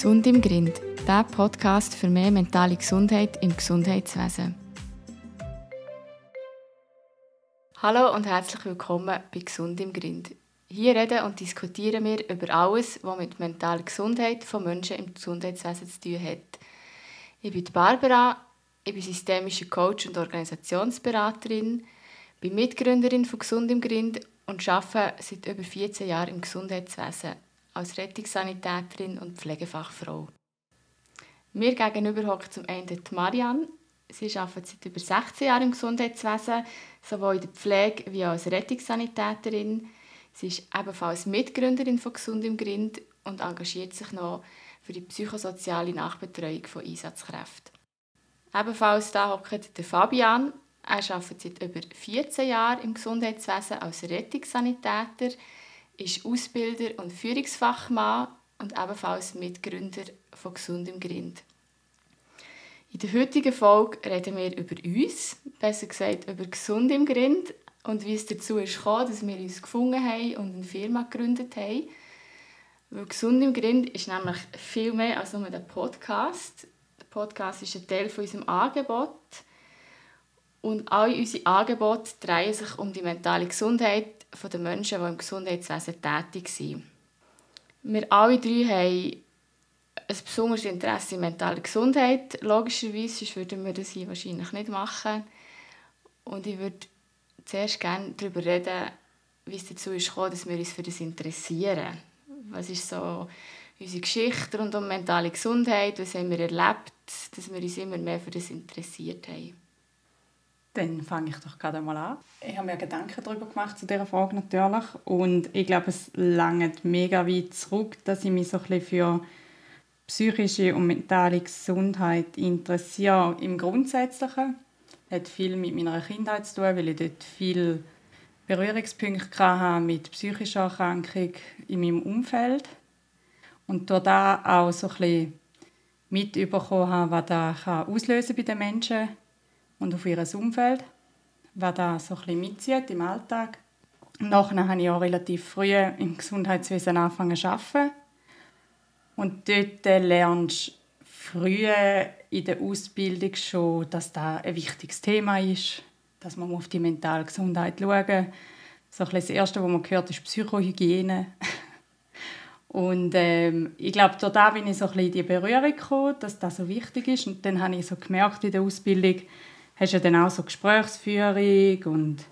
Gesund im Grind, der Podcast für mehr mentale Gesundheit im Gesundheitswesen. Hallo und herzlich willkommen bei Gesund im Grind. Hier reden und diskutieren wir über alles, was mit mentaler Gesundheit von Menschen im Gesundheitswesen zu tun hat. Ich bin Barbara, ich bin systemische Coach und Organisationsberaterin, bin Mitgründerin von Gesund im Grind und arbeite seit über 14 Jahren im Gesundheitswesen als Rettungssanitäterin und Pflegefachfrau. Mir gegenüber hockt zum einen die Marianne. Sie arbeitet seit über 16 Jahren im Gesundheitswesen, sowohl in der Pflege wie auch als Rettungssanitäterin. Sie ist ebenfalls Mitgründerin von Gesund im Grind und engagiert sich noch für die psychosoziale Nachbetreuung von Einsatzkräften. Ebenfalls da hockt der Fabian. Er arbeitet seit über 14 Jahren im Gesundheitswesen als Rettungssanitäter ist Ausbilder und Führungsfachmann und ebenfalls Mitgründer von Gesund im Grind. In der heutigen Folge reden wir über uns, besser gesagt über Gesund im Grind und wie es dazu ist gekommen, dass wir uns gefunden haben und eine Firma gegründet haben. Weil Gesund im Grind ist nämlich viel mehr als nur der Podcast. Der Podcast ist ein Teil von unserem Angebot. Und alle unsere Angebote drehen sich um die mentale Gesundheit der Menschen, die im Gesundheitswesen tätig sind. Wir alle drei haben ein besonderes Interesse in mentaler Gesundheit. Logischerweise, würden wir das hier wahrscheinlich nicht machen. Und ich würde zuerst gerne darüber reden, wie es dazu ist gekommen, dass wir uns für das interessieren. Was ist so unsere Geschichte rund um mentale Gesundheit? Was haben wir erlebt, dass wir uns immer mehr für das interessiert haben? Dann fange ich doch gerade mal an. Ich habe mir Gedanken darüber gemacht zu dieser Frage natürlich und ich glaube, es langt mega weit zurück, dass ich mich so ein bisschen für psychische und mentale Gesundheit interessiere. Im Grundsätzlichen hat viel mit meiner Kindheit zu tun, weil ich dort viel Berührungspunkte hatte mit psychischer Erkrankung in meinem Umfeld und durch da auch so ein bisschen mitbekommen habe, was das auslösen bei den Menschen und auf ihr Umfeld, was da so ein mitzieht im Alltag. Nachher habe ich auch relativ früh im Gesundheitswesen angefangen zu arbeiten. Und dort lernst du früh in der Ausbildung schon, dass das ein wichtiges Thema ist, dass man auf die mentale Gesundheit schauen. So das Erste, was man hört, ist Psychohygiene. Und ähm, ich glaube, da bin ich so ein bisschen in die Berührung gekommen, dass das so wichtig ist. Und dann habe ich so gemerkt in der Ausbildung, hast ja dann auch so Gesprächsführung und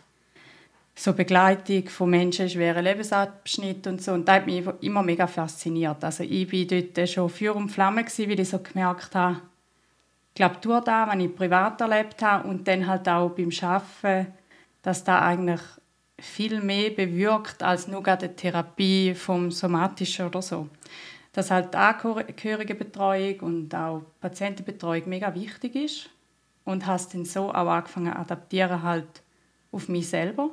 so Begleitung von Menschen in schweren Lebensabschnitten und so. Und das hat mich immer mega fasziniert. Also ich war dort schon Feuer und Flamme, weil ich so gemerkt habe, ich glaube, durch das, was ich privat erlebt habe und dann halt auch beim Arbeiten, dass da eigentlich viel mehr bewirkt als nur eine Therapie vom Somatischen oder so. Dass halt Angehörigenbetreuung und auch Patientenbetreuung mega wichtig ist und habe dann so auch angefangen zu adaptieren halt auf mich selber.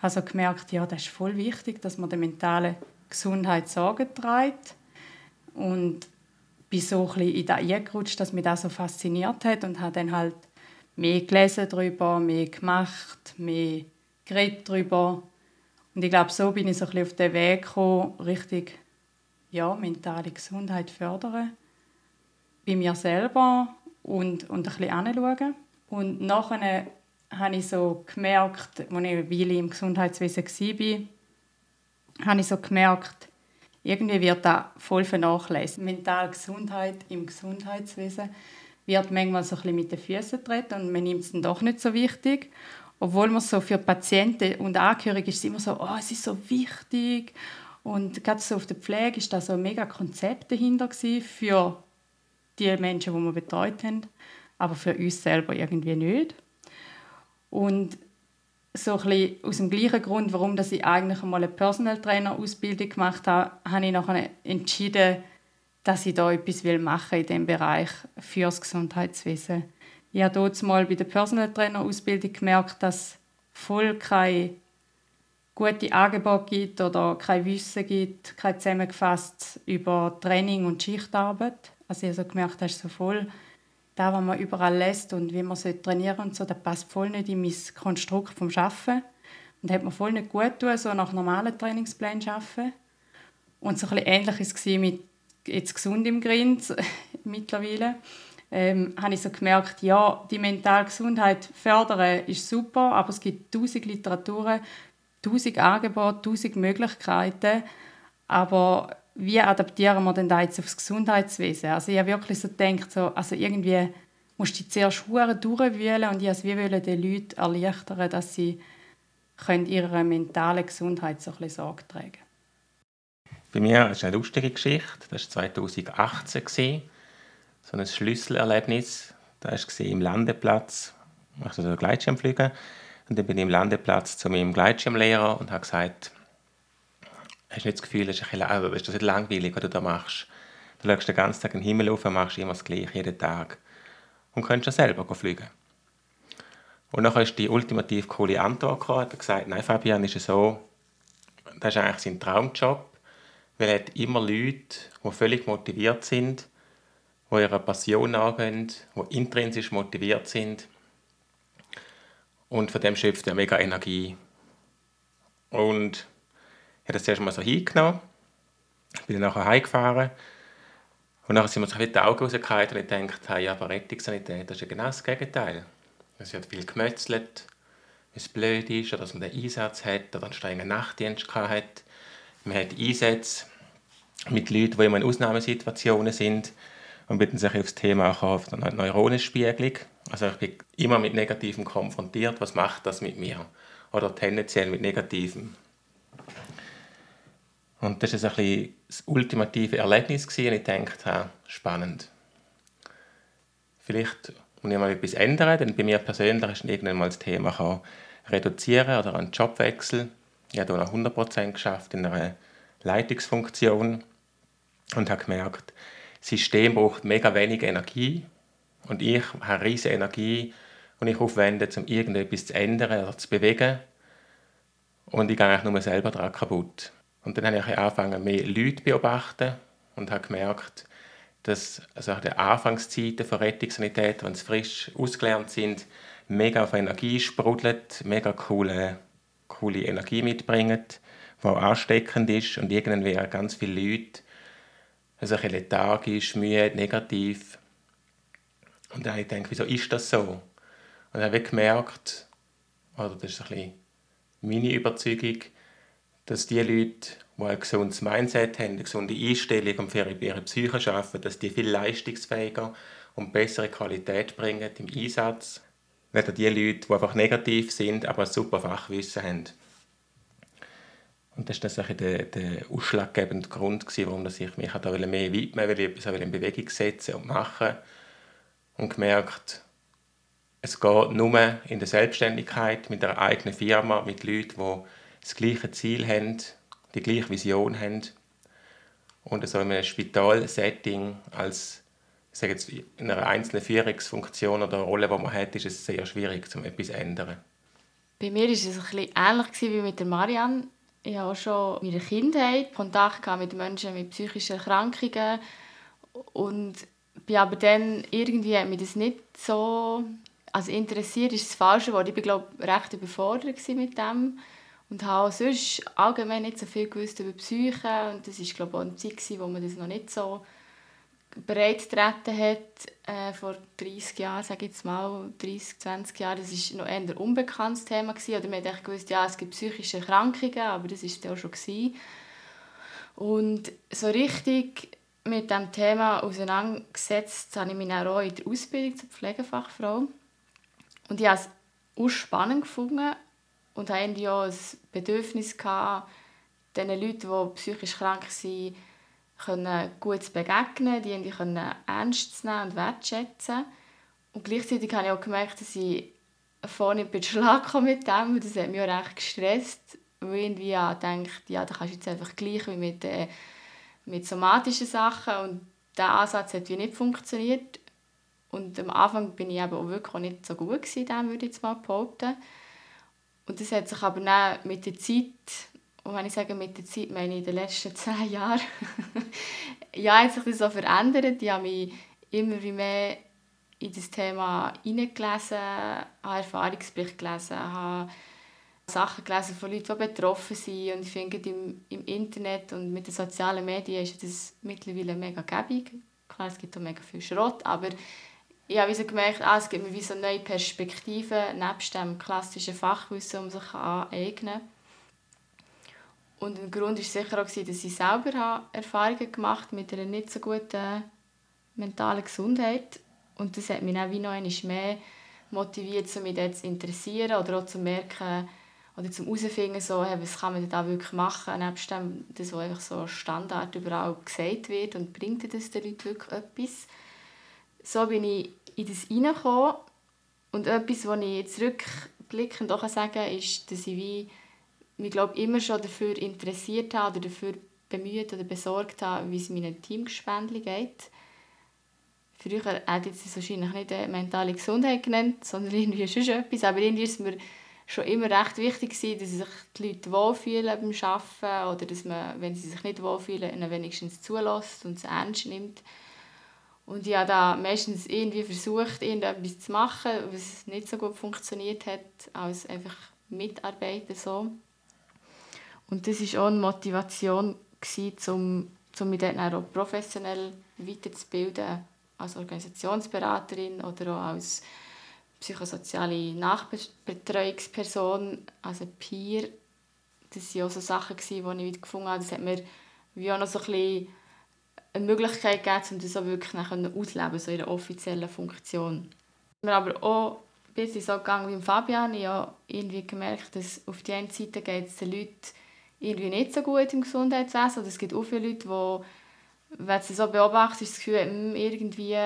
Also gemerkt, ja, das ist voll wichtig, dass man der mentalen Gesundheit Sorge trägt und bin so ein bisschen in das eingerutscht, dass mich das so fasziniert hat und habe dann halt mehr gelesen darüber, mehr gemacht, mehr geredet darüber. Und ich glaube, so bin ich so ein bisschen auf den Weg gekommen, richtig ja, mentale Gesundheit fördern. Bei mir selber und, und ein bisschen anschauen. Und nachher habe ich so gemerkt, als ich eine Weile im Gesundheitswesen war, habe ich so gemerkt, irgendwie wird da voll vernachlässigt. Mentale Gesundheit im Gesundheitswesen wird manchmal so ein bisschen mit den Füßen getreten und man nimmt es dann doch nicht so wichtig. Obwohl man so für Patienten und Angehörige ist es immer so, oh, es ist so wichtig. Und gerade so auf der Pflege ist da so ein mega Konzept dahinter für die Menschen, die wir betreut haben, aber für uns selber irgendwie nicht. Und so ein aus dem gleichen Grund, warum dass ich eigentlich einmal eine Personal Trainer Ausbildung gemacht habe, habe ich nachher entschieden, dass ich da etwas machen will in diesem Bereich für das Gesundheitswesen. Ich habe dort mal bei der Personal Trainer Ausbildung gemerkt, dass voll keine gute Angebote gibt oder kein Wissen gibt, kein zusammengefasst über Training und Schichtarbeit. Also ich habe so gemerkt, das ist so voll da, was man überall lässt und wie man trainieren und so, das passt voll nicht in mein Konstrukt vom Schaffen. Und hat mir voll nicht gut getan, so nach normalen Trainingsplänen arbeiten. Und so ein bisschen ähnlich war es mit jetzt gesund im Grind mittlerweile, ähm, habe ich so gemerkt, ja, die mentale Gesundheit fördern ist super, aber es gibt tausend Literaturen, tausend Angebote, tausend Möglichkeiten, aber wie adaptieren wir denn da jetzt aufs Gesundheitswesen? Also ich habe wirklich so gedacht, so, also irgendwie musst du dich zuerst durchwühlen und ich wollte den Leuten erleichtern, dass sie können ihrer mentalen Gesundheit so ein bisschen Sorge tragen Bei mir ist eine lustige Geschichte. Das war 2018. So ein Schlüsselerlebnis. Das war im Landeplatz. Ich also Gleitschirmfliegen. Und dann bin ich im Landeplatz zu meinem Gleitschirmlehrer und habe gesagt, hast du nicht das Gefühl, das ist, ein bisschen, also ist das nicht langweilig, was du da machst? Du schaust den ganzen Tag in den Himmel auf und machst immer das Gleiche, jeden Tag. Und könntest ja selber fliegen. Und dann ist die ultimativ coole Antwort gekommen. Er hat gesagt, nein, Fabian, ist es so, das ist eigentlich sein Traumjob, weil er hat immer Leute, die völlig motiviert sind, die ihrer Passion nachgehen, die intrinsisch motiviert sind. Und von dem schöpft er mega Energie. Und ich habe das zuerst mal so hingenommen, bin dann nachher heimgefahren und dann sind wir so die Augen rausgehalten und ich dachte, ja, aber Rettungssanität, das ist ja genau das Gegenteil. Es wird viel gemetzelt, wenn es blöd ist, oder dass man den Einsatz hat oder einen strengen Nachtdienst hat. Man hat Einsätze mit Leuten, die immer in Ausnahmesituationen sind und bitten sich auf das Thema auf der Neuronenspiegelung. Also ich bin immer mit Negativem konfrontiert. Was macht das mit mir? Oder tendenziell mit Negativem. Und das war ein bisschen das ultimative Erlebnis und ich dachte, spannend. Vielleicht muss ich mal etwas ändern, denn bei mir persönlich ist irgendwann mal das Thema reduzieren oder einen Jobwechsel. Ich habe hier noch 100% geschafft in einer Leitungsfunktion und habe gemerkt, das System braucht mega wenig Energie und ich habe riesige Energie, die ich aufwende, um irgendetwas zu ändern oder zu bewegen. Und ich gehe eigentlich nur selber daran kaputt. Und dann habe ich angefangen, mehr Leute zu beobachten und habe gemerkt, dass also der Anfangszeiten von Rettungssanität, wenn sie frisch ausgelernt sind, mega auf Energie sprudelt, mega coole, coole Energie mitbringen, die auch ansteckend ist und irgendwann wären ganz viele Leute also ein lethargisch, müde, negativ. Und dann habe ich gedacht, wieso ist das so? Und dann habe ich gemerkt, oder das ist ein bisschen meine Überzeugung, dass die Leute, die ein gesundes Mindset haben, eine gesunde Einstellung und für ihre Psyche arbeiten, dass die viel leistungsfähiger und bessere Qualität bringen im Einsatz. Nicht die Leute, die einfach negativ sind, aber ein super Fachwissen haben. Und das war der, der ausschlaggebende Grund, warum ich mich da mehr widmen wollte, etwas in Bewegung setzen und machen und gemerkt, es geht nur in der Selbstständigkeit mit einer eigenen Firma, mit Leuten, die das gleiche Ziel haben, die gleiche Vision haben. Und so in einem Spitalsetting als ich sage jetzt, in einer einzelnen Führungsfunktion oder Rolle, die man hat, ist es sehr schwierig, um etwas zu ändern. Bei mir war es ein bisschen ähnlich wie mit der Marianne. Ich habe auch schon in meiner Kindheit Kontakt mit Menschen mit psychischen Erkrankungen und bin aber dann irgendwie hat mich das nicht so also interessiert ist das falsche Wort. Ich war glaube recht überfordert mit dem und habe sonst allgemein nicht so viel gewusst über Psyche und das ist glaube ich auch eine Zeit, wo man das noch nicht so bereit getreten hat, äh, vor 30 Jahren, sage ich jetzt mal, 30, 20 Jahren, das war noch eher ein unbekanntes Thema. Gewesen. Oder man hat gewusst, ja, es gibt psychische Erkrankungen, aber das war auch schon. Gewesen. Und so richtig mit diesem Thema auseinandergesetzt habe ich mich auch in der Ausbildung zur Pflegefachfrau. Und ich habe es auch spannend gefunden und hatte auch ein Bedürfnis gehabt, den Leuten, die psychisch krank sind, gut zu begegnen, die können ernst zu nehmen und wertschätzen. Und gleichzeitig habe ich auch gemerkt, dass ich vorne nicht Schlag mit dem. Das hat mich auch recht gestresst, weil ich irgendwie ja, denke, ja, da kannst du jetzt einfach gleich wie mit, äh, mit somatischen Sachen. Und dieser Ansatz hat wie nicht funktioniert. Und am Anfang bin ich eben auch wirklich auch nicht so gut gewesen, würde ich jetzt mal behaupten. Und das hat sich aber dann mit der Zeit und wenn ich sage mit der Zeit, meine ich in den letzten zehn Jahren, ja, hat sich das so verändert. Ich habe mich immer mehr in das Thema hineingelesen, habe Erfahrungsberichte gelesen, habe Sachen gelesen von Leuten, die betroffen sind. Und ich finde, im, im Internet und mit den sozialen Medien ist das mittlerweile mega gäbig. Klar, es gibt auch mega viel Schrott, aber ich habe so gemerkt, ah, es gibt mir wie so neue Perspektiven, nebst dem klassischen Fachwissen, um sich aneignen Und ein Grund war sicher auch, dass ich selber Erfahrungen gemacht habe mit einer nicht so guten mentalen Gesundheit. Und das hat mich dann wie noch mehr motiviert, mich zu interessieren oder auch zu merken, oder zum herausfinden, so, hey, was kann man da wirklich machen, nebst dem, das, was einfach so Standard überall gesagt wird und bringt das den Leuten wirklich etwas. So bin ich in das reingekommen und etwas, was ich jetzt rückblickend auch sagen kann, ist, dass ich wie, mich glaube immer schon dafür interessiert habe oder dafür bemüht oder besorgt habe, wie es meinem Teamgespendli geht. Früher hätte ich es wahrscheinlich nicht mentale Gesundheit genannt, sondern irgendwie schon etwas, aber irgendwie ist mir schon immer recht wichtig gewesen, dass sich die Leute wohlfühlen beim Arbeiten oder dass man, wenn sie sich nicht wohlfühlen, ihnen wenigstens zulässt und es ernst nimmt. Und ich habe da meistens irgendwie versucht, irgendetwas zu machen, was nicht so gut funktioniert hat, als einfach Mitarbeiter so. Und das war auch eine Motivation, um, um mich dann auch professionell weiterzubilden, als Organisationsberaterin oder auch als psychosoziale Nachbetreuungsperson, also Peer, das waren auch so Sachen, die ich gefunden habe. Das hat mir wie auch noch so ein bisschen eine Möglichkeit gegeben, um das auch wirklich auszuleben, so in einer offiziellen Funktion. Mir aber auch ein bisschen so gegangen wie Fabian. Ich habe irgendwie gemerkt, dass auf der einen Seite geht es den Leuten irgendwie nicht so gut im Gesundheitswesen. Oder es gibt auch viele Leute, die, wenn sie so beobachten, das Gefühl haben, hm, irgendwie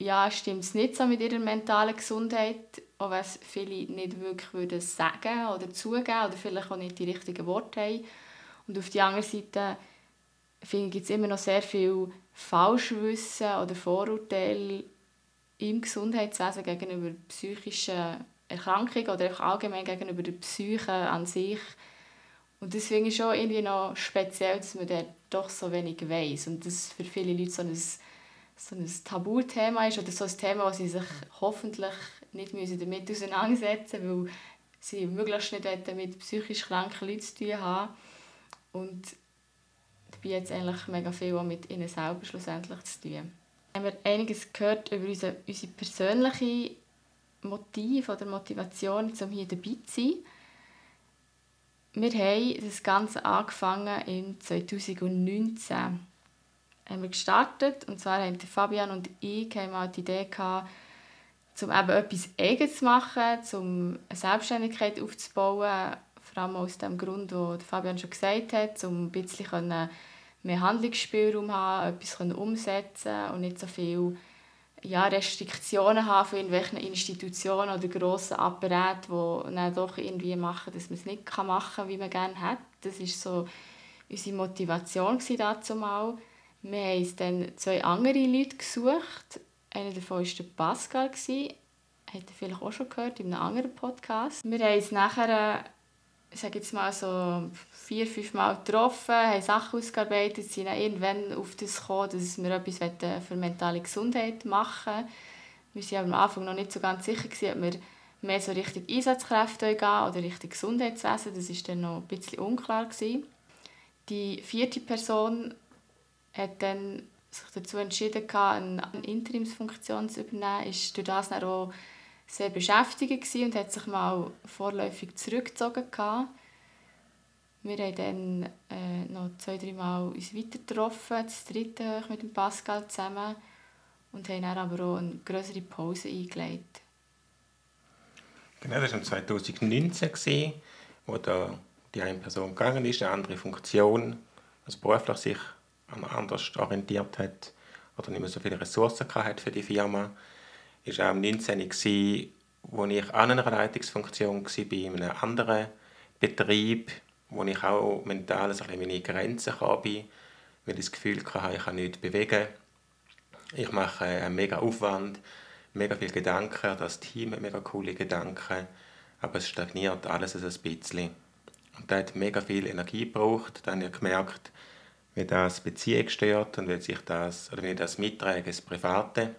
ja, stimmt es nicht so mit ihrer mentalen Gesundheit, auch wenn es viele nicht wirklich würden sagen oder zugeben oder vielleicht auch nicht die richtigen Worte haben. Und auf der anderen Seite finde gibt es immer noch sehr viel Falschwissen oder Vorurteile im Gesundheitswesen gegenüber psychischen Erkrankungen oder auch allgemein gegenüber der Psyche an sich. Und das finde ich schon irgendwie noch speziell, dass man da doch so wenig weiß und das für viele Leute so ein so ein Tabuthema ist oder so ein Thema, wo sie sich hoffentlich nicht müssen damit auseinandersetzen müssen, weil sie möglichst nicht mit psychisch kranken Leuten zu tun haben. Und dabei jetzt eigentlich mega viel auch mit ihnen selber schlussendlich zu tun. Wir haben einiges gehört über unsere, unsere persönliche Motiv oder Motivation, um hier dabei zu sein. Wir haben das Ganze angefangen in 2019 haben wir gestartet. Und zwar haben Fabian und ich mal die Idee gehabt, um eben etwas Eigenes zu machen, um eine Selbstständigkeit aufzubauen. Vor allem aus dem Grund, den Fabian schon gesagt hat, um ein bisschen mehr Handlungsspielraum zu haben, etwas umsetzen und nicht so viel ja, Restriktionen haben von irgendwelchen Institutionen oder grossen Apparaten, die dann doch irgendwie machen, dass man es nicht machen kann, wie man gerne hat. Das war so unsere Motivation dazu mal. Wir haben dann zwei andere Leute gesucht. Einer davon war der Pascal. Hat er vielleicht auch schon gehört in einem anderen Podcast. Wir haben uns nachher, ich sage jetzt mal so vier, fünf Mal getroffen, haben Sachen ausgearbeitet, sind dann irgendwann auf das gekommen, dass wir etwas für mentale Gesundheit machen wollen. Wir waren am Anfang noch nicht so ganz sicher, ob wir mehr so Richtung Einsatzkräfte gehen oder Richtung Gesundheitswesen. Das war dann noch ein bisschen unklar. Die vierte Person hat dann sich dazu entschieden, eine Interimsfunktion zu übernehmen, ist durch das dann auch sehr beschäftigt und hat sich mal vorläufig zurückgezogen. Wir haben dann äh, noch zwei, drei Mal uns weiter getroffen, das dritte mit dem Pascal zusammen und haben dann aber auch eine größere Pause eingelegt. Genau, das war 2019, wo da die eine Person gegangen ist, eine andere Funktion, also beruflich sich anders orientiert hat oder nicht mehr so viele Ressourcen hatte für die Firma. Es war auch im 19. als ich an einer Leitungsfunktion war, in einem anderen Betrieb, wo ich auch mental so meine Grenzen hatte, weil ich das Gefühl hatte, ich kann nichts bewegen. Ich mache einen mega Aufwand, mega viele Gedanken, das Team hat mega coole Gedanken, aber es stagniert alles ein bisschen. Und das hat mega viel Energie gebraucht. Dann habe ich gemerkt, wie das Beziehung stört und wie sich das, oder wie das mittragen, das Private.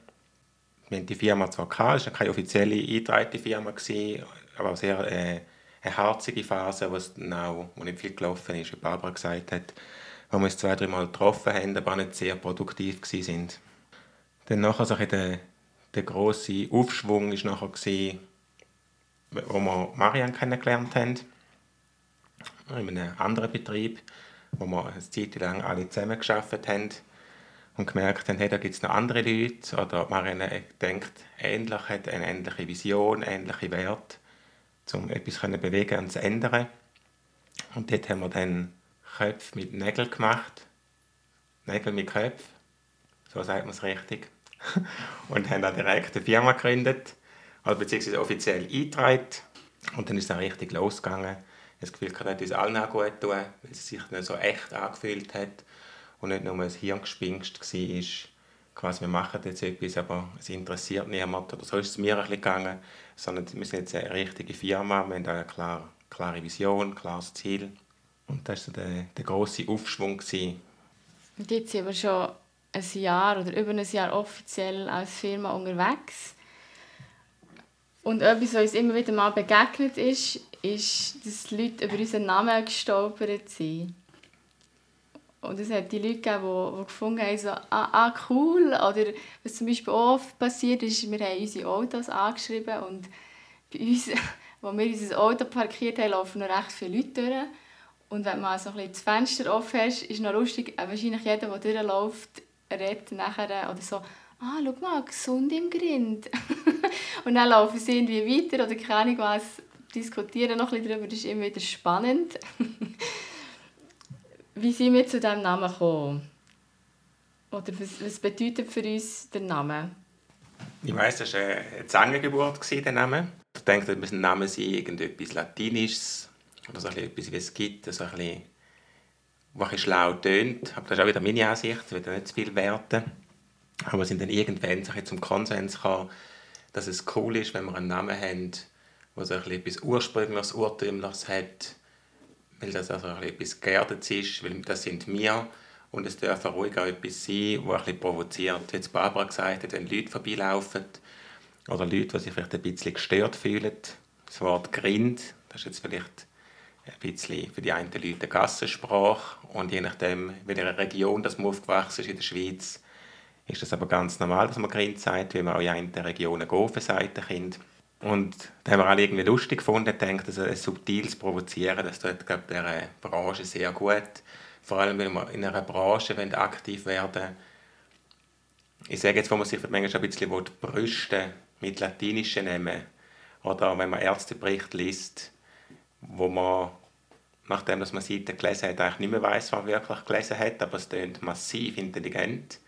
Wir die Firma zwar gehabt, es war keine offizielle eingetragene Firma, gewesen, aber sehr äh, eine harzige Phase, wo es auch, nicht viel gelaufen ist, wie Barbara gesagt hat, wo wir uns zwei, drei Mal getroffen haben, aber nicht sehr produktiv sind. Dann nachher so der, der grosse Aufschwung war nachher, gewesen, wo wir Marianne kennengelernt haben, in einem anderen Betrieb, wo wir eine Zeit lang alle zusammen gearbeitet haben und gemerkt haben, hey, da gibt es noch andere Leute oder Marianne denkt ähnlich, hat eine ähnliche Vision, ähnliche Werte, um etwas zu bewegen und zu ändern. Und dort haben wir dann Köpfe mit Nägeln gemacht. Nägel mit Köpfen, so sagt man es richtig. und haben dann direkt eine Firma gegründet, also beziehungsweise offiziell eingetragen. Und dann ist es richtig losgegangen. Das Gefühl, dass es allen auch gut tun, weil es sich nicht so echt angefühlt hat und nicht nur ein Hirngespinst war, quasi wir machen jetzt etwas, aber es interessiert niemand oder so ist es mir ein bisschen gegangen, sondern wir sind jetzt eine richtige Firma, wir haben eine klare, klare Vision, ein klares Ziel und das war der, der grosse Aufschwung. Gewesen. Und jetzt sind wir schon ein Jahr oder über ein Jahr offiziell als Firma unterwegs. Und etwas, was uns immer wieder mal begegnet ist, ist, dass Leute über unseren Namen gestolpert sind. Und es hat die Leute gegeben, die, die gefunden haben, so, ah, ah, cool. Oder was zum Beispiel oft passiert ist, wir haben unsere Autos angeschrieben und bei uns, wo wir unser Auto parkiert haben, laufen noch recht viele Leute durch. Und wenn man so ein bisschen das Fenster offen hast, ist noch lustig, äh, wahrscheinlich jeder, der durchläuft, redet nachher oder so, ah, schau mal, gesund im Grind. und dann laufen sie irgendwie weiter oder keine Ahnung was, diskutieren noch ein bisschen darüber, das ist immer wieder spannend. Wie sind wir zu diesem Namen gekommen? Oder was, was bedeutet für uns der Name? Ich weiss, das war eine Zangengeburt, der Name. Ich denke, dass ein Name sein irgendetwas Latinisches oder so etwas, wie es gibt, so ein bisschen, ein schlau tönt. Aber das ist auch wieder meine Ansicht, ich will nicht zu viel werten. Aber wir sind dann irgendwann zum Konsens gekommen, dass es cool ist, wenn wir einen Namen haben, der so etwas Ursprüngliches, Urtümliches hat, weil das also etwas geerdet ist, weil das sind wir und es darf ruhig auch etwas sein, das ein provoziert. Wie jetzt Barbara gesagt hat, wenn Leute vorbeilaufen oder Leute, die sich vielleicht ein bisschen gestört fühlen, das Wort Grind, das ist jetzt vielleicht ein bisschen für die einen Leute eine Gassensprache und je nachdem, in welcher Region das man aufgewachsen ist in der Schweiz, ist das aber ganz normal, dass man Grind sagt, weil man auch in einen Regionen Gofen sagt, Kind. Und da haben wir alle irgendwie lustig gefunden, gedacht, dass ein subtiles Provozieren, das tut, glaube der Branche sehr gut. Vor allem, wenn wir in einer Branche aktiv werden Ich sage jetzt, wo man sich manchmal ein bisschen brüsten mit latinischen Namen. Oder wenn man Ärztebericht liest, wo man, nachdem dass man Seiten gelesen hat, eigentlich nicht mehr weiß, was man wirklich gelesen hat, aber es klingt massiv intelligent.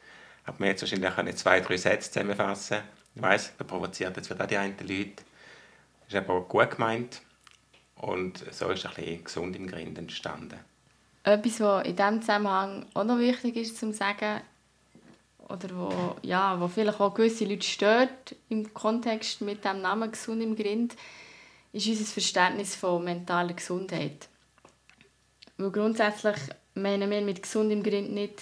Aber man jetzt wahrscheinlich zwei, drei Sätze zusammenfassen ich weiß, das provoziert jetzt wieder die einen Leute. Ist aber gut gemeint. Und so ist ein bisschen gesund im Grind entstanden. Etwas, was in diesem Zusammenhang auch noch wichtig ist zu sagen, oder wo, ja, wo vielleicht auch gewisse Leute stört im Kontext mit dem Namen «Gesund im Grind», ist unser Verständnis von mentaler Gesundheit. Weil grundsätzlich meinen wir mit «Gesund im Grind» nicht,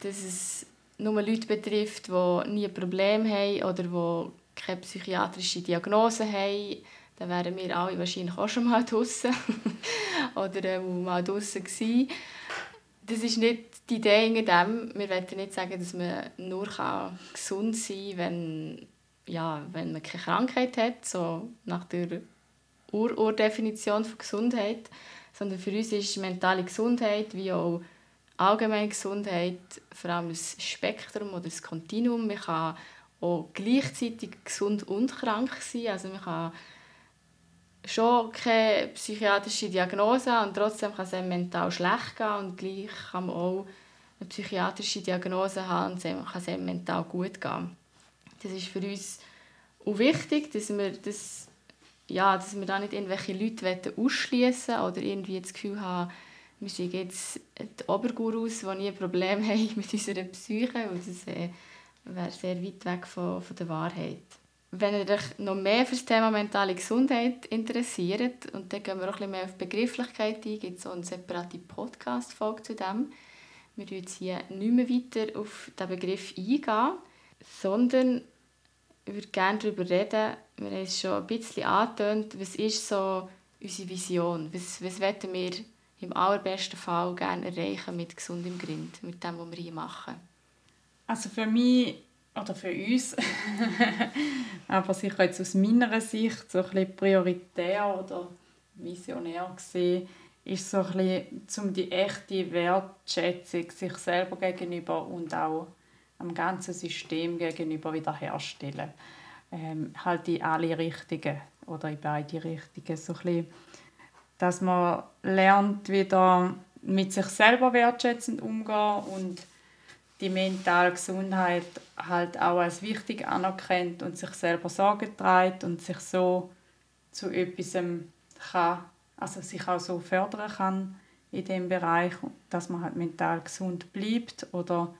dass es nur Leute betrifft, die nie ein Problem haben oder die keine psychiatrische Diagnose haben, dann wären wir alle wahrscheinlich auch schon mal draußen oder äh, mal draußen gewesen. Das ist nicht die Idee hinter dem. Wir wollen nicht sagen, dass man nur gesund sein kann, wenn, ja, wenn man keine Krankheit hat, so nach der Ur-Ur-Definition von Gesundheit. Sondern für uns ist mentale Gesundheit wie auch allgemeine Gesundheit vor allem ein Spektrum oder ein Kontinuum. Man kann auch gleichzeitig gesund und krank sein. Also man kann schon keine psychiatrische Diagnose haben und trotzdem kann es einem mental schlecht gehen und gleich kann man auch eine psychiatrische Diagnose haben und kann es einem mental gut gehen. Das ist für uns auch wichtig, dass wir, das, ja, dass wir da nicht irgendwelche Leute ausschließen oder irgendwie das Gefühl haben, wir sind jetzt die Obergurus, die nie Probleme haben mit unserer Psyche, und das äh, wäre sehr weit weg von, von der Wahrheit. Wenn ihr euch noch mehr für das Thema mentale Gesundheit interessiert, und dann gehen wir auch ein bisschen mehr auf Begrifflichkeit ein, gibt es auch eine separate Podcast-Folge zu dem. Wir werden jetzt hier nicht mehr weiter auf diesen Begriff eingehen, sondern ich würde gerne darüber reden, wir haben es schon ein bisschen angetönt, was ist so unsere Vision? Was, was wollen wir im allerbesten Fall gerne erreichen mit gesundem Grind, mit dem, was wir hier machen? Also für mich oder für uns, aber sicher jetzt aus meiner Sicht so ein bisschen prioritär oder visionär gesehen, ist so ein bisschen, um die echte Wertschätzung sich selber gegenüber und auch am ganzen System gegenüber wiederherstellen. Ähm, halt in alle Richtungen oder in beide Richtungen. So ein bisschen, dass man lernt, wieder mit sich selber wertschätzend umgehen und die mentale Gesundheit halt auch als wichtig anerkennt und sich selber Sorge trägt und sich so zu etwas kann, also sich auch so fördern kann in dem Bereich, dass man halt mental gesund bleibt oder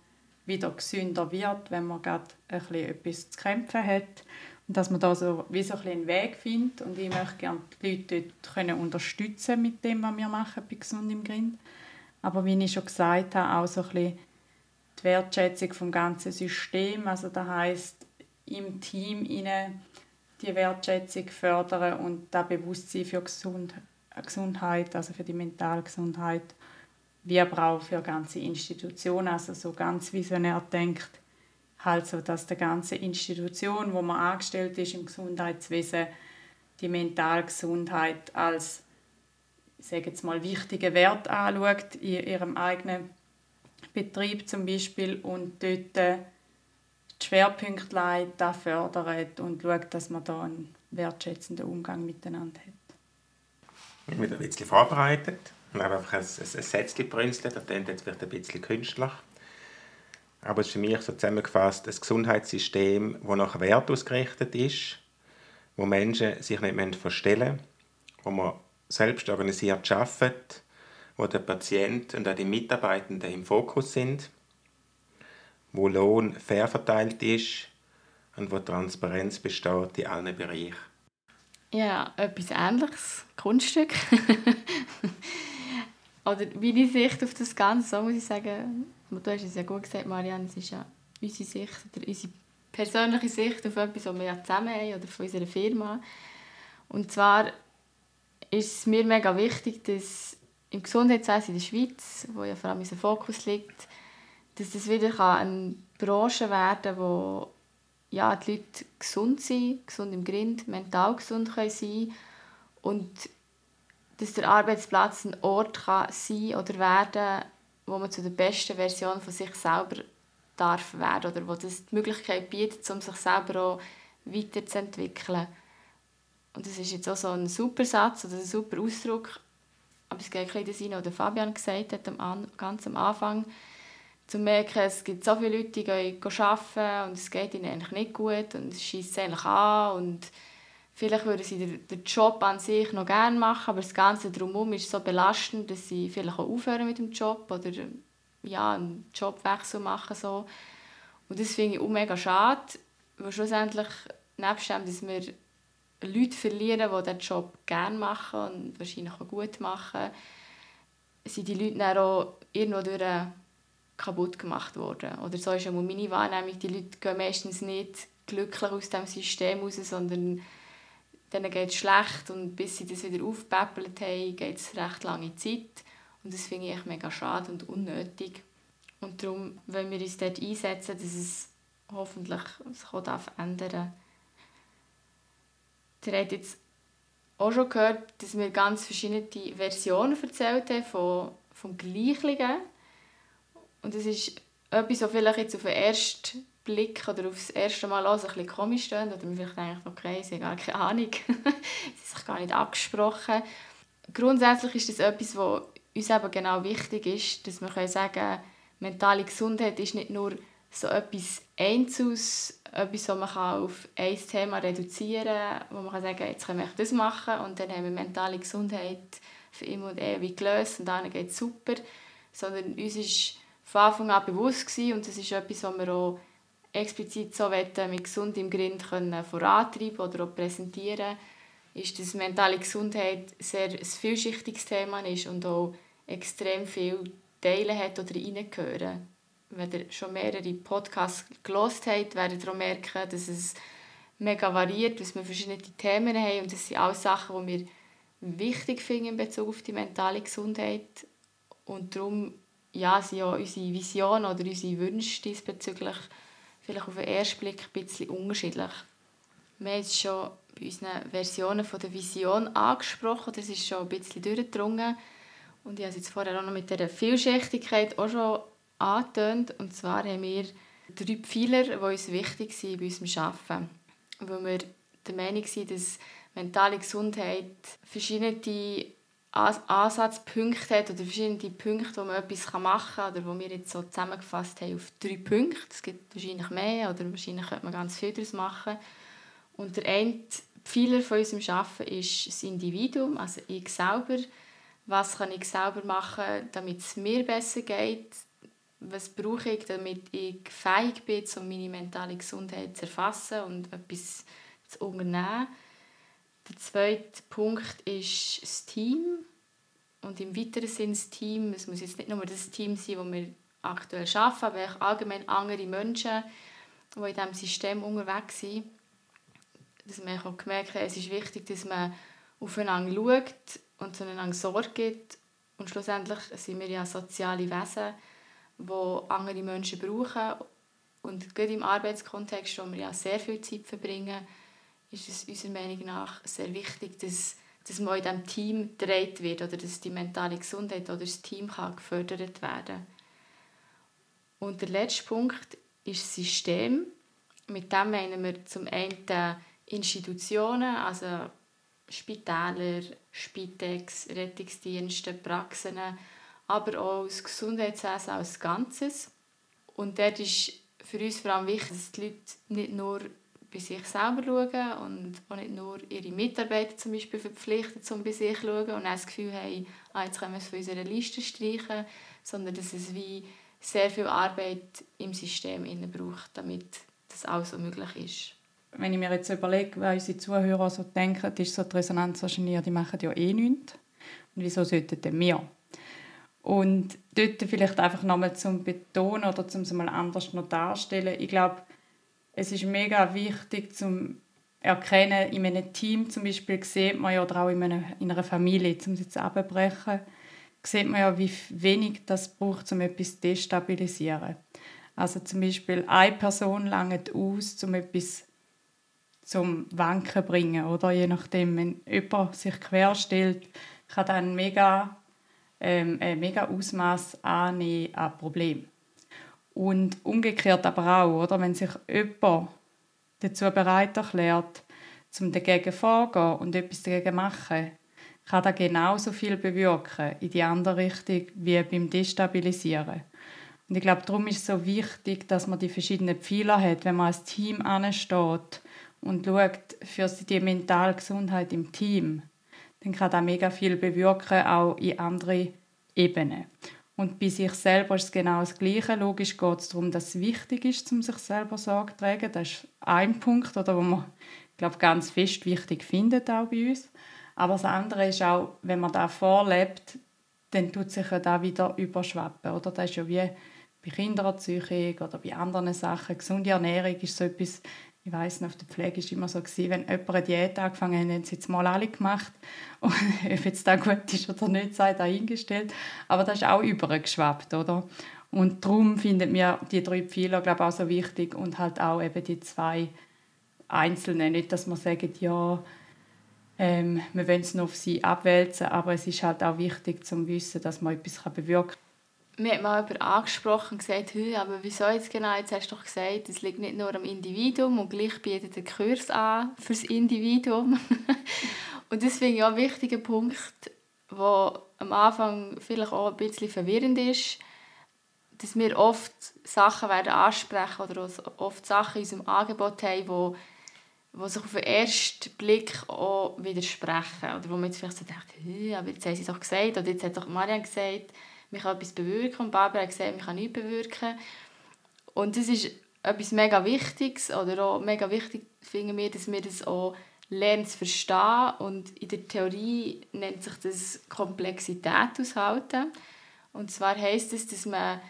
wieder gesünder wird, wenn man gerade ein bisschen etwas zu kämpfen hat dass man da so wie so ein einen Weg findet. Und ich möchte gerne die Leute dort können unterstützen mit dem, was wir machen bei «Gesund im Grind». Aber wie ich schon gesagt habe, auch so ein bisschen die Wertschätzung vom ganzen System, also das heißt im Team die Wertschätzung fördern und das Bewusstsein für Gesund Gesundheit, also für die mentale Gesundheit, wie aber auch für ganze Institutionen, also so ganz visionär denkt, halt so, dass die ganze Institution, wo man angestellt ist im Gesundheitswesen, die mentale Gesundheit als sage jetzt mal wichtigen Wert anschaut in ihrem eigenen Betrieb zum Beispiel und dort die Schwerpunkte leitet, fördert und schaut, dass man da einen wertschätzenden Umgang miteinander hat. Ich bin ein bisschen vorbereitet. Ich habe einfach ein, ein, Sätzchen gebrünstelt, das klingt jetzt vielleicht ein bisschen künstlich. Aber es ist für mich so zusammengefasst ein Gesundheitssystem, das nach Wert ausgerichtet ist, wo Menschen sich nicht verstellen müssen, wo man selbst organisiert arbeitet, wo der Patient und auch die Mitarbeitenden im Fokus sind, wo Lohn fair verteilt ist und wo Transparenz besteht in allen Bereichen. Ja, etwas Ähnliches, Kunststück. Oder meine Sicht auf das Ganze, so muss ich sagen, du hast es ja gut gesagt, Marianne, es ist ja unsere Sicht oder unsere persönliche Sicht auf etwas, was wir ja zusammen haben oder von unserer Firma. Und zwar ist es mir mega wichtig, dass im Gesundheitswesen in der Schweiz, wo ja vor allem unser Fokus liegt, dass das wieder eine Branche werden kann, wo ja, die Leute gesund sind, gesund im Grind, mental gesund können sein und dass der Arbeitsplatz ein Ort kann sein oder werden, wo man zu der besten Version von sich selber darf werden oder wo das die Möglichkeit bietet, um sich selber auch weiterzuentwickeln. Und das ist jetzt auch so ein super Satz oder ein super Ausdruck, aber es geht ein bisschen das was Fabian gesagt hat, ganz am Anfang, zu merken, es gibt so viele Leute, die arbeiten und es geht ihnen eigentlich nicht gut und es schießt eigentlich an und vielleicht würden sie den, Job an sich noch gerne machen, aber das Ganze drumherum ist so belastend, dass sie vielleicht auch aufhören mit dem Job oder ja, einen Jobwechsel machen so. Und das finde ich auch mega schade, weil schlussendlich, nebst dem, dass wir Leute verlieren, die diesen Job gerne machen und wahrscheinlich auch gut machen, sind die Leute dann auch irgendwo durch kaputt gemacht worden. Oder so ist auch meine Wahrnehmung, die Leute gehen meistens nicht glücklich aus dem System raus, sondern denen geht es schlecht und bis sie das wieder aufpäppelt haben, geht es recht lange Zeit. Und das finde ich mega schade und unnötig. Und darum wollen wir uns dort einsetzen, dass es hoffentlich sich auch ändern darf. Ihr habt jetzt auch schon gehört, dass wir ganz verschiedene Versionen erzählt haben von, vom Gleichlichen. Und das ist etwas, was vielleicht jetzt auf den ersten Blick oder aufs erste Mal auch so ein bisschen komisch steht. Oder man vielleicht denkt, okay, sie haben gar keine Ahnung. sie haben sich gar nicht abgesprochen. Grundsätzlich ist das etwas, was uns eben genau wichtig ist, dass wir sagen können, mentale Gesundheit ist nicht nur so etwas Einzelnes, etwas, was man auf ein Thema reduzieren kann, wo man kann sagen jetzt können wir das machen und dann haben wir mentale Gesundheit für immer und ewig gelöst und dann geht es super. Sondern uns ist von Anfang an bewusst gewesen, und das ist etwas, was wir auch explizit so mit gesund im Grind können vorantreiben oder auch präsentieren, ist, dass mentale Gesundheit sehr ein vielschichtiges Thema ist und auch extrem viele Teile hat oder reingehören. Wenn ihr schon mehrere Podcasts gelost habt, werdet ihr auch merken, dass es mega variiert, dass wir verschiedene Themen haben und das sind alles Sachen, die wir wichtig finde in Bezug auf die mentale Gesundheit. Und darum ja, sind ja unsere Visionen oder unsere Wünsche diesbezüglich vielleicht auf den ersten Blick ein bisschen unterschiedlich. Wir haben es schon bei unseren Versionen von der Vision angesprochen, das ist schon ein bisschen durchgedrungen. Und ich habe es jetzt vorher auch noch mit der Vielschichtigkeit auch schon angetönt. Und zwar haben wir drei Pfeiler, die uns wichtig sind bei unserem Arbeiten. Weil wir der Meinung sind, dass mentale Gesundheit verschiedene Ansatzpunkte hat oder verschiedene Punkte, wo man etwas machen kann oder wo wir jetzt so zusammengefasst haben auf drei Punkte. Es gibt wahrscheinlich mehr oder wahrscheinlich könnte man ganz viel daraus machen. Und der eine Pfeiler von unserem Arbeiten ist das Individuum, also ich selber. Was kann ich selber machen, damit es mir besser geht? Was brauche ich, damit ich fähig bin, um meine mentale Gesundheit zu erfassen und etwas zu unternehmen? Der zweite Punkt ist das Team. Und im weiteren Sinne das Team. Es muss jetzt nicht nur das Team sein, das wir aktuell arbeiten, aber auch allgemein andere Menschen, die in diesem System unterwegs sind. Dass man auch gemerkt hat, es ist wichtig, dass man aufeinander schaut und zueinander Sorge gibt. Und schlussendlich sind wir ja soziale Wesen, die andere Menschen brauchen. Und gerade im Arbeitskontext, wo wir ja sehr viel Zeit verbringen, ist es unserer Meinung nach sehr wichtig, dass, dass man in diesem Team gedreht wird oder dass die mentale Gesundheit oder das Team kann gefördert werden Und der letzte Punkt ist das System. Mit dem meinen wir zum einen Institutionen, also Spitäler, Spitex, Rettungsdienste, Praxen, aber auch das Gesundheitswesen als Ganzes. Und dort ist für uns vor allem wichtig, dass die Leute nicht nur bei sich selber schauen und auch nicht nur ihre Mitarbeiter zum Beispiel verpflichten, um bei sich zu schauen und das Gefühl haben, ah, jetzt können wir es von unserer Liste streichen, sondern dass es wie sehr viel Arbeit im System braucht, damit das alles so möglich ist. Wenn ich mir jetzt überlege, was unsere Zuhörer so denken, ist so die Resonanz wahrscheinlich, die machen ja eh nichts. Und wieso sollten denn wir? Und dort vielleicht einfach nochmal zum Betonen oder zum es mal anders noch darstellen. Ich glaube, es ist mega wichtig zum erkennen, in einem Team zum Beispiel sieht man ja, oder auch in einer, in einer Familie, um es jetzt abzubrechen, sieht man ja, wie wenig das braucht, um etwas zu destabilisieren. Also zum Beispiel eine Person langt aus, um etwas zum Wanken zu bringen, oder je nachdem, wenn jemand sich querstellt, kann dann mega, ähm, ein mega Ausmaß annehmen an Problemen. Und umgekehrt aber auch, oder? wenn sich jemand dazu bereit erklärt, um dagegen vorzugehen und etwas dagegen machen, kann das genauso viel bewirken in die andere Richtung wie beim Destabilisieren. Und ich glaube, darum ist es so wichtig, dass man die verschiedenen Pfeiler hat, wenn man als Team ansteht und schaut für die mentale Gesundheit im Team, dann kann das mega viel bewirken, auch in andere Ebenen. Und bei sich selber ist es genau das Gleiche. Logisch geht es darum, dass es wichtig ist, um sich selber Sorge zu tragen. Das ist ein Punkt, oder, wo man glaube, ganz fest wichtig findet, auch bei uns. Aber das andere ist auch, wenn man da vorlebt, dann tut sich ja da wieder überschwappen. Oder? Das ist ja wie bei Kindererziehung oder bei anderen Sachen. Gesunde Ernährung ist so etwas, ich weiß noch, auf der Pflege war immer so, wenn jemand eine Diät angefangen hat, haben sie jetzt mal alle gemacht. Und ob jetzt das gut ist oder nicht, sei dahingestellt. Aber das ist auch übergeschwappt, oder? Und darum finden wir die drei Pfeiler, glaube ich, auch so wichtig und halt auch eben die zwei einzelnen. Nicht, dass man sagt, ja, ähm, wir wollen es nur auf sie abwälzen, aber es ist halt auch wichtig zu wissen, dass man etwas bewirken kann mir hat mal jemand angesprochen und gesagt, hey, aber wieso jetzt genau? Jetzt hast du doch gesagt, es liegt nicht nur am Individuum und gleich bietet der Kurs an für das Individuum. und das finde ich auch ein wichtiger Punkt, der am Anfang vielleicht auch ein bisschen verwirrend ist, dass wir oft Sachen werden ansprechen oder oft Sachen in unserem Angebot haben, wo, wo sich auf den ersten Blick auch widersprechen. Oder wo man jetzt vielleicht so denkt, hey, aber jetzt haben sie doch gesagt, oder jetzt hat doch Marianne gesagt, man kann etwas bewirken und Barbara hat gesagt, man kann nichts bewirken. Und das ist etwas mega Wichtiges oder auch mega wichtig finden wir, dass wir das auch lernen zu verstehen und in der Theorie nennt sich das Komplexität aushalten. Und zwar heisst es, dass man,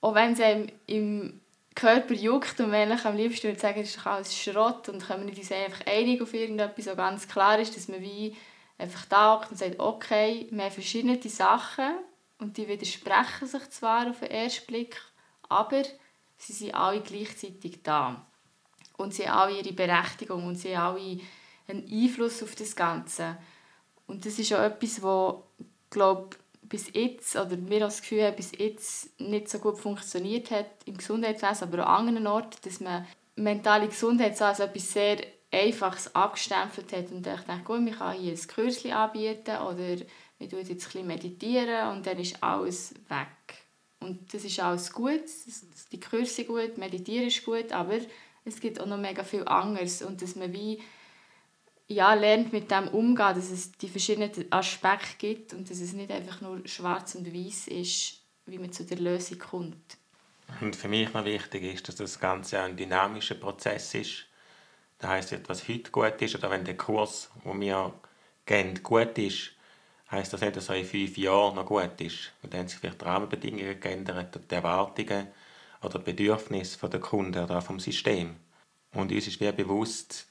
auch wenn es einem im Körper juckt und man am liebsten würde sagen, es ist alles Schrott und können wir nicht einfach einig auf irgendetwas, so ganz klar ist, dass man wie einfach da und sagt, okay, wir haben verschiedene Sachen und die widersprechen sich zwar auf den ersten Blick, aber sie sind alle gleichzeitig da. Und sie haben alle ihre Berechtigung und sie haben alle einen Einfluss auf das Ganze. Und das ist auch etwas, wo glaube bis jetzt, oder mir das Gefühl habe, bis jetzt nicht so gut funktioniert hat im Gesundheitswesen, aber auch an anderen Orten, dass man mentale Gesundheit so als etwas sehr Einfaches abgestempelt hat und ich dachte, gut, man kann hier ein Kürzchen anbieten oder wir tun jetzt ein bisschen meditieren und dann ist alles weg. Und das ist alles gut, die Kurse gut, meditieren ist gut, aber es gibt auch noch mega viel anderes und dass man wie ja, lernt mit dem umgehen, dass es die verschiedenen Aspekte gibt und dass es nicht einfach nur schwarz und weiß ist, wie man zu der Lösung kommt. Und für mich noch wichtig ist, dass das Ganze ein dynamischer Prozess ist. Das heißt, etwas heute gut ist oder wenn der Kurs, wo wir gehen, gut ist, heißt das nicht, dass er in fünf Jahren noch gut ist. Und dann haben sich vielleicht die Rahmenbedingungen geändert die Erwartungen oder die Bedürfnisse der Kunden oder vom System. Und uns ist wie bewusst,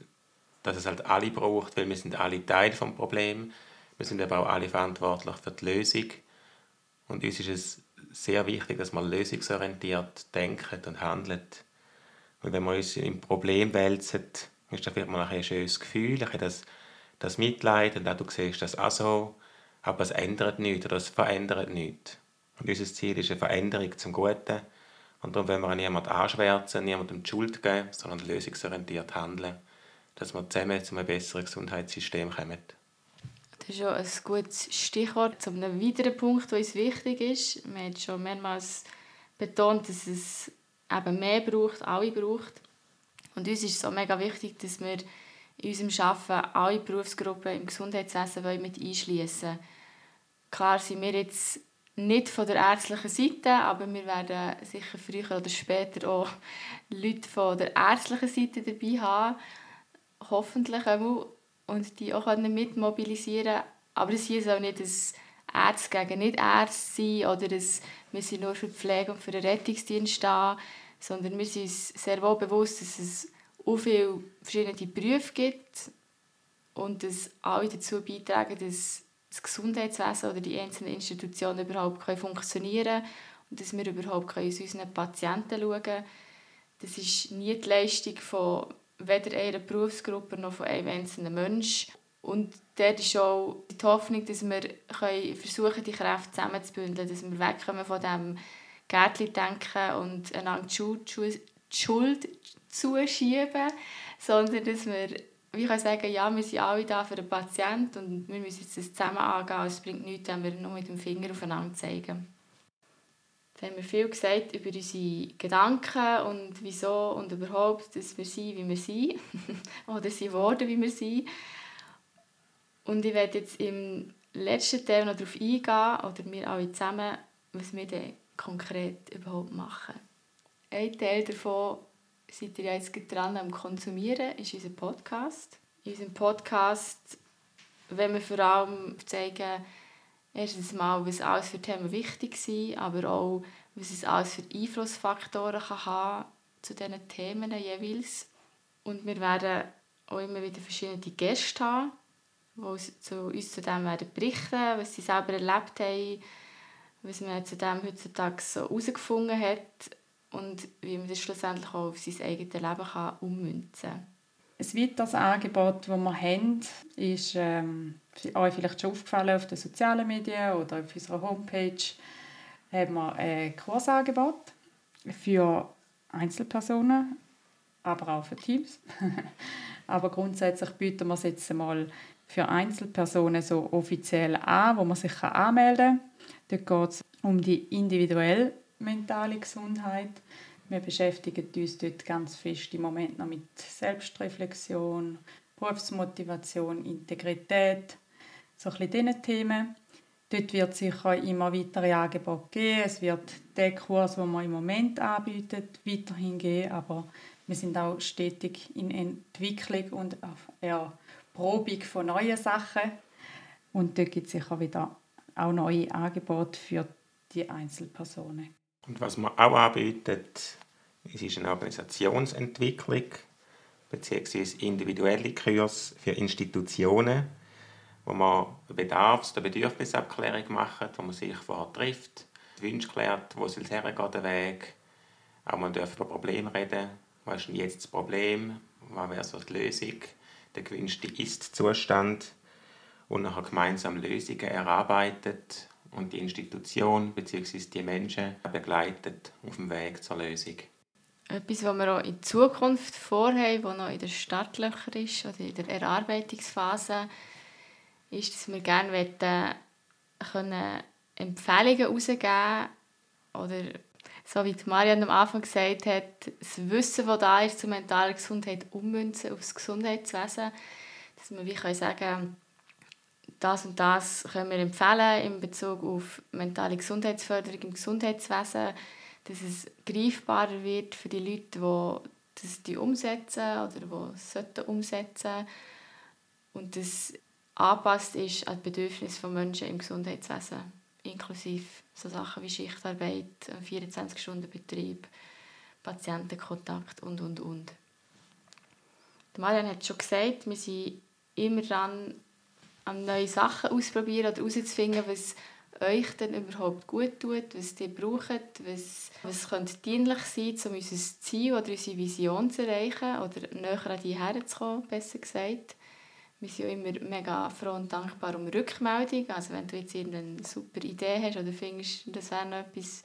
dass es halt alle braucht, weil wir sind alle Teil vom Problem. Wir sind aber auch alle verantwortlich für die Lösung. Und uns ist es sehr wichtig, dass man lösungsorientiert denkt und handelt. Und wenn man uns im Problem wälzen, ist das vielleicht mal ein schönes Gefühl, ein das, das Mitleid und auch du siehst das auch so, aber es ändert nichts oder es verändert nichts. Und unser Ziel ist eine Veränderung zum Guten. Und darum wollen wir niemanden anschwärzen, niemandem die Schuld geben, sondern lösungsorientiert handeln dass wir zusammen zu einem besseren Gesundheitssystem kommen. Das ist ja ein gutes Stichwort zu einem weiteren Punkt, der uns wichtig ist. Wir haben schon mehrmals betont, dass es eben mehr braucht, alle braucht. Und uns ist es auch mega wichtig, dass wir in unserem Arbeiten alle Berufsgruppen im Gesundheitswesen mit einschließen Klar sind wir jetzt nicht von der ärztlichen Seite, aber wir werden sicher früher oder später auch Leute von der ärztlichen Seite dabei haben hoffentlich auch und die auch mitmobilisieren können. Aber es soll nicht ein Ärzte gegen Nicht-Ärzte sein oder ein, wir sind nur für die Pflege und für den Rettungsdienst da, sondern wir sind uns sehr wohl bewusst, dass es so viele verschiedene Berufe gibt und dass alle dazu beitragen, dass das Gesundheitswesen oder die einzelnen Institutionen überhaupt funktionieren können und dass wir überhaupt aus unseren Patienten schauen können. Das ist nie die Leistung von weder einer Berufsgruppe noch von einem einzelnen Menschen. Und dort ist auch die Hoffnung, dass wir können versuchen die Kräfte zusammenzubündeln, dass wir wegkommen von dem Gärtchen-Denken und einander die Schuld, die Schuld zuschieben, sondern dass wir wie kann sagen, ja, wir sind alle da für den Patienten und wir müssen jetzt das zusammen angehen. Es bringt nichts, wenn wir nur mit dem Finger aufeinander zeigen. Jetzt haben wir viel gesagt über unsere Gedanken und wieso und überhaupt, dass wir sind, wie wir sind. Oder sind worden, wie wir sind. Und ich werde jetzt im letzten Teil noch darauf eingehen, oder wir alle zusammen, was wir denn konkret überhaupt machen. Ein Teil davon seid ihr jetzt dran am Konsumieren, ist unser Podcast. In unserem Podcast wenn wir vor allem zeigen, erstens mal, was alles für Themen wichtig sind, aber auch, was es alles für Einflussfaktoren kann haben zu diesen Themen jeweils. Und wir werden auch immer wieder verschiedene Gäste haben, die zu, uns zu dem werden berichten was sie selber erlebt haben, was man zu dem heutzutage so herausgefunden hat und wie man das schlussendlich auch auf sein eigenes Leben kann ummünzen kann. Ein weiteres Angebot, das wir haben, ist ähm, euch vielleicht schon aufgefallen auf den sozialen Medien oder auf unserer Homepage, haben wir ein Kursangebot für Einzelpersonen, aber auch für Teams. aber grundsätzlich bieten wir es jetzt mal für Einzelpersonen so offiziell an, wo man sich anmelden kann. Dort geht es um die individuelle mentale Gesundheit wir beschäftigen uns dort ganz fest im Moment noch mit Selbstreflexion, Berufsmotivation, Integrität, so ein bisschen diesen Themen. Dort wird es sicher immer weitere Angebote geben. Es wird den Kurs, den wir im Moment anbieten, weiterhin geben, aber wir sind auch stetig in Entwicklung und auf Erprobung von neuen Sachen. Und dort gibt es sicher wieder auch neue Angebote für die Einzelpersonen. Und was man auch anbietet, es ist eine Organisationsentwicklung bzw. individuelle Kurs für Institutionen, wo man Bedarfs- oder Bedürfnisabklärung macht, wo man sich vorher trifft, die Wünsche klärt, wo soll es hergehen, der Weg. Auch man darf über Probleme reden. Was ist denn jetzt das Problem? Was wäre so die Lösung? Der gewünschte Ist-Zustand. Und nachher gemeinsam Lösungen erarbeitet und die Institution bzw. die Menschen begleitet auf dem Weg zur Lösung. Etwas, was wir auch in Zukunft vorhaben, was noch in der Startlöcher ist oder in der Erarbeitungsphase, ist, dass wir gerne wollen, können Empfehlungen herausgeben oder so wie Marianne am Anfang gesagt hat, das Wissen, das da ist zur mentalen Gesundheit, ummünzen auf das Gesundheitswesen. Dass wir wie können sagen das und das können wir empfehlen in Bezug auf mentale Gesundheitsförderung im Gesundheitswesen, dass es greifbarer wird für die Leute, die das die umsetzen oder die es umsetzen sollten. Und das angepasst ist an die Bedürfnisse von Menschen im Gesundheitswesen, inklusive so Sachen wie Schichtarbeit, 24-Stunden-Betrieb, Patientenkontakt und, und, und. Marianne hat schon gesagt, wir sind immer dran, an neue Sachen ausprobieren oder herauszufinden, was euch denn überhaupt gut tut, was ihr braucht, was, was könnte dienlich sein, um unser Ziel oder unsere Vision zu erreichen oder näher an die herzukommen, besser gesagt. Wir sind ja immer mega froh und dankbar um Rückmeldung. Also wenn du jetzt eine super Idee hast oder findest, das wäre noch etwas,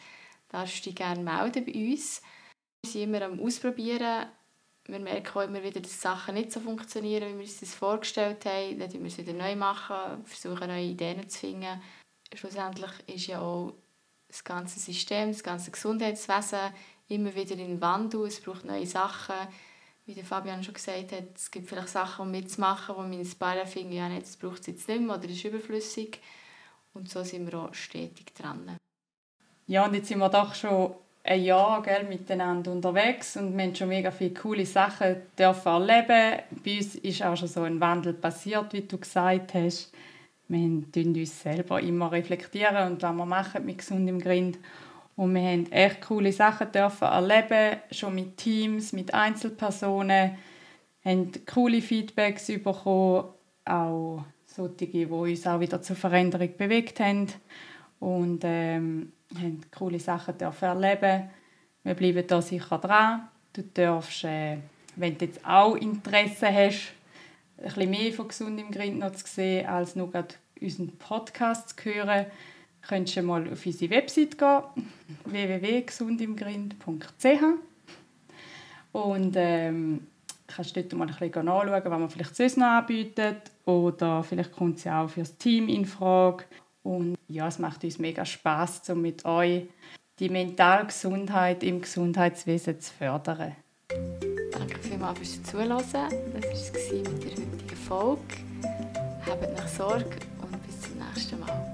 darfst du dich gerne melden bei uns. Wir sind immer am Ausprobieren. Wir merken auch immer wieder, dass Sachen nicht so funktionieren, wie wir uns das vorgestellt haben. Dann machen wir es wieder neu, machen, versuchen neue Ideen zu finden schlussendlich ist ja auch das ganze System, das ganze Gesundheitswesen immer wieder in Wandel. Es braucht neue Sachen. Wie Fabian schon gesagt hat, es gibt vielleicht Sachen, die mitzumachen, wo paar Jahren finden, ja, jetzt braucht es jetzt nicht mehr oder ist überflüssig. Und so sind wir auch stetig dran. Ja, und jetzt sind wir doch schon ein Jahr gell, miteinander unterwegs und wir haben schon mega viele coole Sachen dürfen erleben. Bei uns ist auch schon so ein Wandel passiert, wie du gesagt hast wir reflektieren uns selber immer reflektieren und was wir machen mit gesund im Grind. Und wir haben echt coole Sachen dürfen erleben, schon mit Teams, mit Einzelpersonen, haben coole Feedbacks bekommen, auch solche, die uns auch wieder zur Veränderung bewegt haben und ähm, haben coole Sachen dürfen erleben. Wir bleiben da sicher dran. Du darfst, äh, wenn du jetzt auch Interesse hast, ein bisschen mehr von gesund im Grind noch zu sehen, als nur unseren Podcast zu hören, könntest du mal auf unsere Website gehen, www.gesundimgrind.ch und ähm, kannst dort mal ein bisschen nachschauen, was man vielleicht sonst noch anbietet oder vielleicht kommt sie auch für das Team in Frage. Und ja, es macht uns mega Spaß, um mit euch die mentale Gesundheit im Gesundheitswesen zu fördern. Danke vielmals fürs Zuhören. Das war es mit der heutigen Folge. Habt nach Sorge und bis zum nächsten Mal.